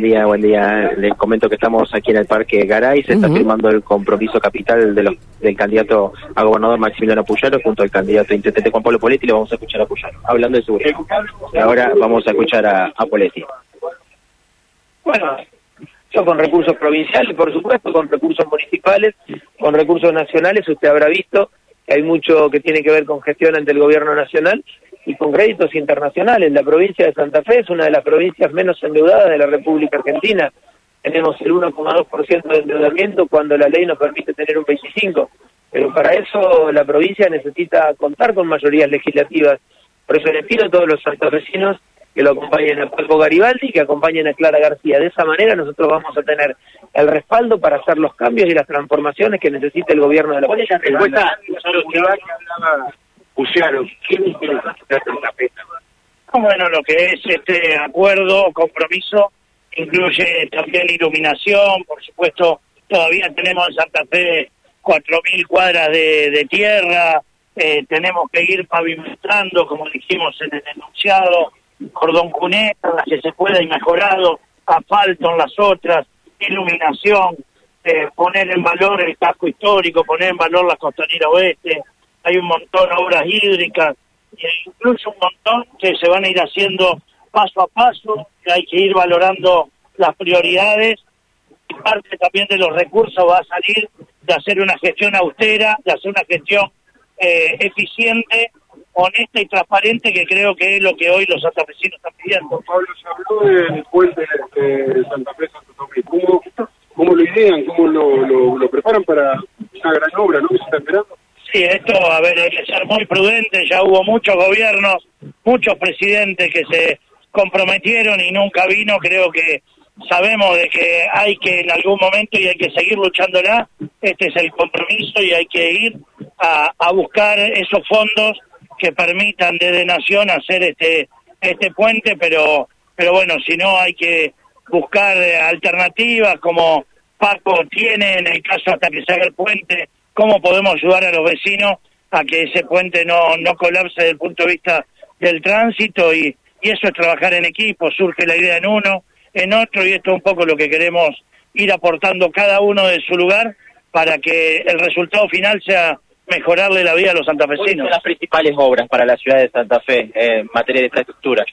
Buen día, buen día. Les comento que estamos aquí en el Parque Garay. Se está firmando el compromiso capital de del candidato a gobernador Maximiliano Puyaro junto al candidato intendente Juan Pablo Poletti. Le vamos a escuchar a Puyaro hablando de seguridad. Ahora vamos a escuchar a, a Poletti. Bueno, yo con recursos provinciales, por supuesto, con recursos municipales, con recursos nacionales. Usted habrá visto hay mucho que tiene que ver con gestión ante el gobierno nacional y con créditos internacionales. La provincia de Santa Fe es una de las provincias menos endeudadas de la República Argentina. Tenemos el 1,2% de endeudamiento cuando la ley nos permite tener un 25%. Pero para eso la provincia necesita contar con mayorías legislativas. Por eso le pido a todos los santafesinos que lo acompañen a Paco Garibaldi y que acompañen a Clara García. De esa manera nosotros vamos a tener el respaldo para hacer los cambios y las transformaciones que necesita el gobierno de la provincia. Bueno, lo que es este acuerdo, compromiso, incluye también iluminación, por supuesto, todavía tenemos en Santa Fe 4.000 cuadras de, tierra, eh, tenemos que ir pavimentando, como dijimos en el enunciado, cordón cuneta, que se pueda y mejorado, asfalto en las otras, iluminación, eh, poner en valor el casco histórico, poner en valor la costanera oeste, hay un montón de obras hídricas, e incluso un montón que se van a ir haciendo paso a paso, hay que ir valorando las prioridades. Parte también de los recursos va a salir de hacer una gestión austera, de hacer una gestión eh, eficiente, honesta y transparente, que creo que es lo que hoy los santafesinos están pidiendo. Pablo, se habló del puente de Santa Fe Santo Tomé. ¿Cómo, ¿Cómo lo idean? ¿Cómo lo, lo, lo preparan para una gran obra ¿no? que se está esperando? Sí, esto, a ver, hay que ser muy prudente, ya hubo muchos gobiernos, muchos presidentes que se comprometieron y nunca vino, creo que sabemos de que hay que en algún momento y hay que seguir luchándola, este es el compromiso y hay que ir a, a buscar esos fondos que permitan desde Nación hacer este este puente, pero pero bueno, si no hay que buscar alternativas como Paco tiene en el caso hasta que se haga el puente cómo podemos ayudar a los vecinos a que ese puente no, no colapse desde el punto de vista del tránsito y, y eso es trabajar en equipo, surge la idea en uno, en otro y esto es un poco lo que queremos ir aportando cada uno de su lugar para que el resultado final sea mejorarle la vida a los santafesinos. ¿Cuáles son las principales obras para la ciudad de Santa Fe en materia de infraestructura?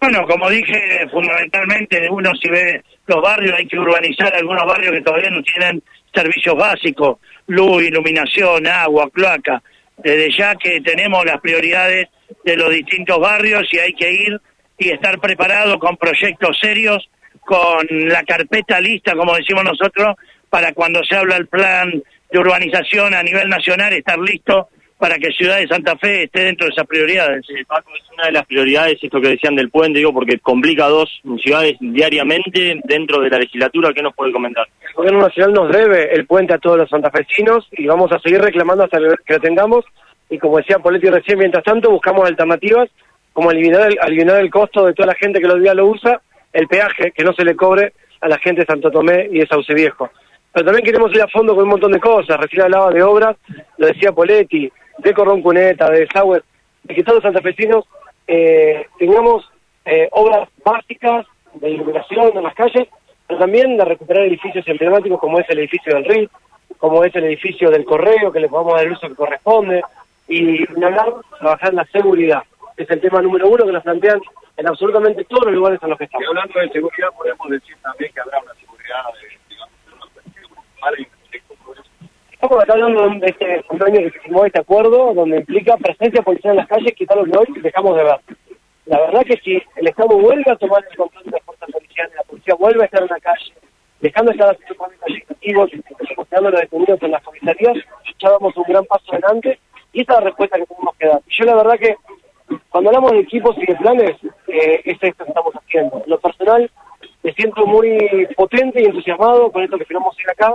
Bueno, como dije, fundamentalmente uno si ve los barrios, hay que urbanizar algunos barrios que todavía no tienen servicios básicos, luz, iluminación, agua, cloaca. Desde ya que tenemos las prioridades de los distintos barrios y hay que ir y estar preparado con proyectos serios, con la carpeta lista, como decimos nosotros, para cuando se habla el plan de urbanización a nivel nacional, estar listo para que Ciudad de Santa Fe esté dentro de esas prioridades. Sí, Paco, es una de las prioridades esto que decían del puente, digo, porque complica dos ciudades diariamente dentro de la legislatura. ¿Qué nos puede comentar? El Gobierno Nacional nos debe el puente a todos los santafesinos y vamos a seguir reclamando hasta que lo tengamos. Y como decía Poletti recién, mientras tanto buscamos alternativas como eliminar el, eliminar el costo de toda la gente que los días lo usa, el peaje, que no se le cobre a la gente de Santo Tomé y de Sauce Viejo. Pero también queremos ir a fondo con un montón de cosas. Recién hablaba de obras, lo decía Poletti, de Cordón Cuneta, de Sauer, de que todos los santafesinos eh, tengamos eh, obras básicas de iluminación en las calles, pero también de recuperar edificios emblemáticos como es el edificio del RIT, como es el edificio del correo, que le podamos dar el uso que corresponde, y hablar, trabajar en la seguridad. Es el tema número uno que nos plantean en absolutamente todos los lugares en los que estamos. Y hablando de seguridad, podemos decir también que habrá una seguridad de, digamos, Estamos acá hablando de este convenio que firmó este acuerdo, donde implica presencia policial en las calles, que tal lo que hoy dejamos de ver. La verdad que si el Estado vuelve a tomar el control de las fuerzas policiales, la policía vuelve a estar en la calle, dejando de estar haciendo legislativos y quedando los detenidos en las comisarías, ya damos un gran paso adelante y esa es la respuesta que tenemos que dar. Yo la verdad que cuando hablamos de equipos y de planes, eh, es esto que estamos haciendo. En lo personal, me siento muy potente y entusiasmado con esto que firmamos hoy acá,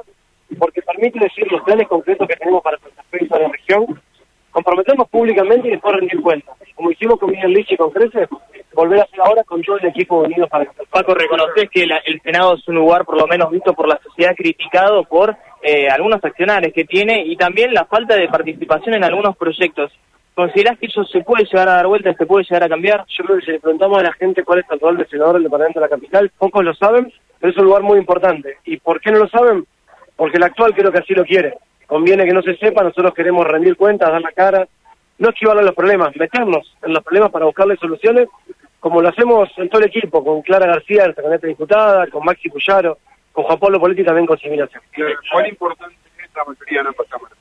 porque permite decir los planes concretos que tenemos para Santa Fe y la región, comprometernos públicamente y después rendir cuentas. Como hicimos con Miguel Lich y con Crece, volver a hacer ahora con todo el equipo unido para... Paco, reconoces que el Senado es un lugar por lo menos visto por la sociedad criticado por eh, algunos accionarios que tiene y también la falta de participación en algunos proyectos. ¿Considerás que eso se puede llegar a dar vuelta, se puede llegar a cambiar? Yo creo que si le preguntamos a la gente cuál es el rol de senador del departamento de la capital, pocos lo saben, pero es un lugar muy importante. ¿Y por qué no lo saben? Porque el actual creo que así lo quiere. Conviene que no se sepa, nosotros queremos rendir cuentas, dar la cara, no esquivarle los problemas, meternos en los problemas para buscarle soluciones, como lo hacemos en todo el equipo, con Clara García, nuestra candidata diputada, con Maxi Puyaro, con Juan Pablo Politi también con Similación. ¿Cuál importante es la mayoría en ambas cámaras?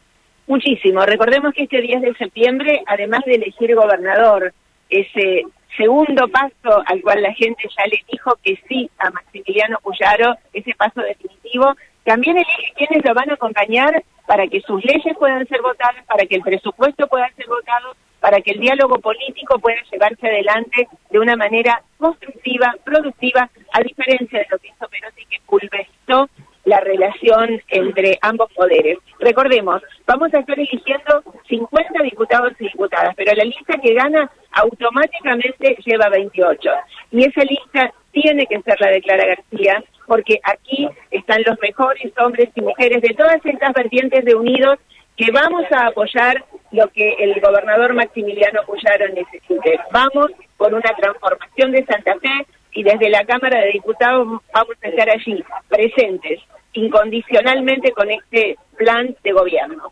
Muchísimo. Recordemos que este 10 de septiembre, además de elegir gobernador, ese segundo paso al cual la gente ya le dijo que sí a Maximiliano Puyaro, ese paso definitivo, también elige quiénes lo van a acompañar para que sus leyes puedan ser votadas, para que el presupuesto pueda ser votado, para que el diálogo político pueda llevarse adelante de una manera constructiva, productiva, a diferencia de lo que hizo Perotti, que pulverizó la relación entre ambos poderes. Recordemos, vamos a estar eligiendo 50 diputados y diputadas, pero la lista que gana automáticamente lleva 28. Y esa lista tiene que ser la de Clara García, porque aquí están los mejores hombres y mujeres de todas estas vertientes de Unidos que vamos a apoyar lo que el gobernador Maximiliano Puyaro necesite. Vamos por una transformación de Santa Fe y desde la Cámara de Diputados vamos a estar allí presentes incondicionalmente con este plan de gobierno.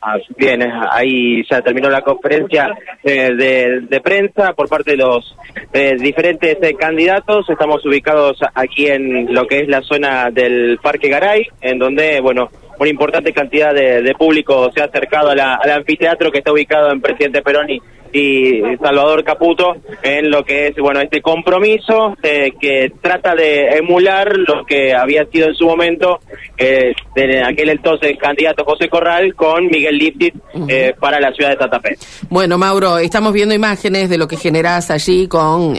Ah, bien, ahí ya terminó la conferencia eh, de, de, prensa por parte de los eh, diferentes eh, candidatos. Estamos ubicados aquí en lo que es la zona del Parque Garay, en donde, bueno, una importante cantidad de, de público se ha acercado a la, al anfiteatro que está ubicado en Presidente Perón y, y Salvador Caputo en lo que es bueno este compromiso eh, que trata de emular lo que había sido en su momento eh, de aquel entonces candidato José Corral con Miguel Liptit eh, para la ciudad de Santa Fe. Bueno, Mauro, estamos viendo imágenes de lo que generas allí con...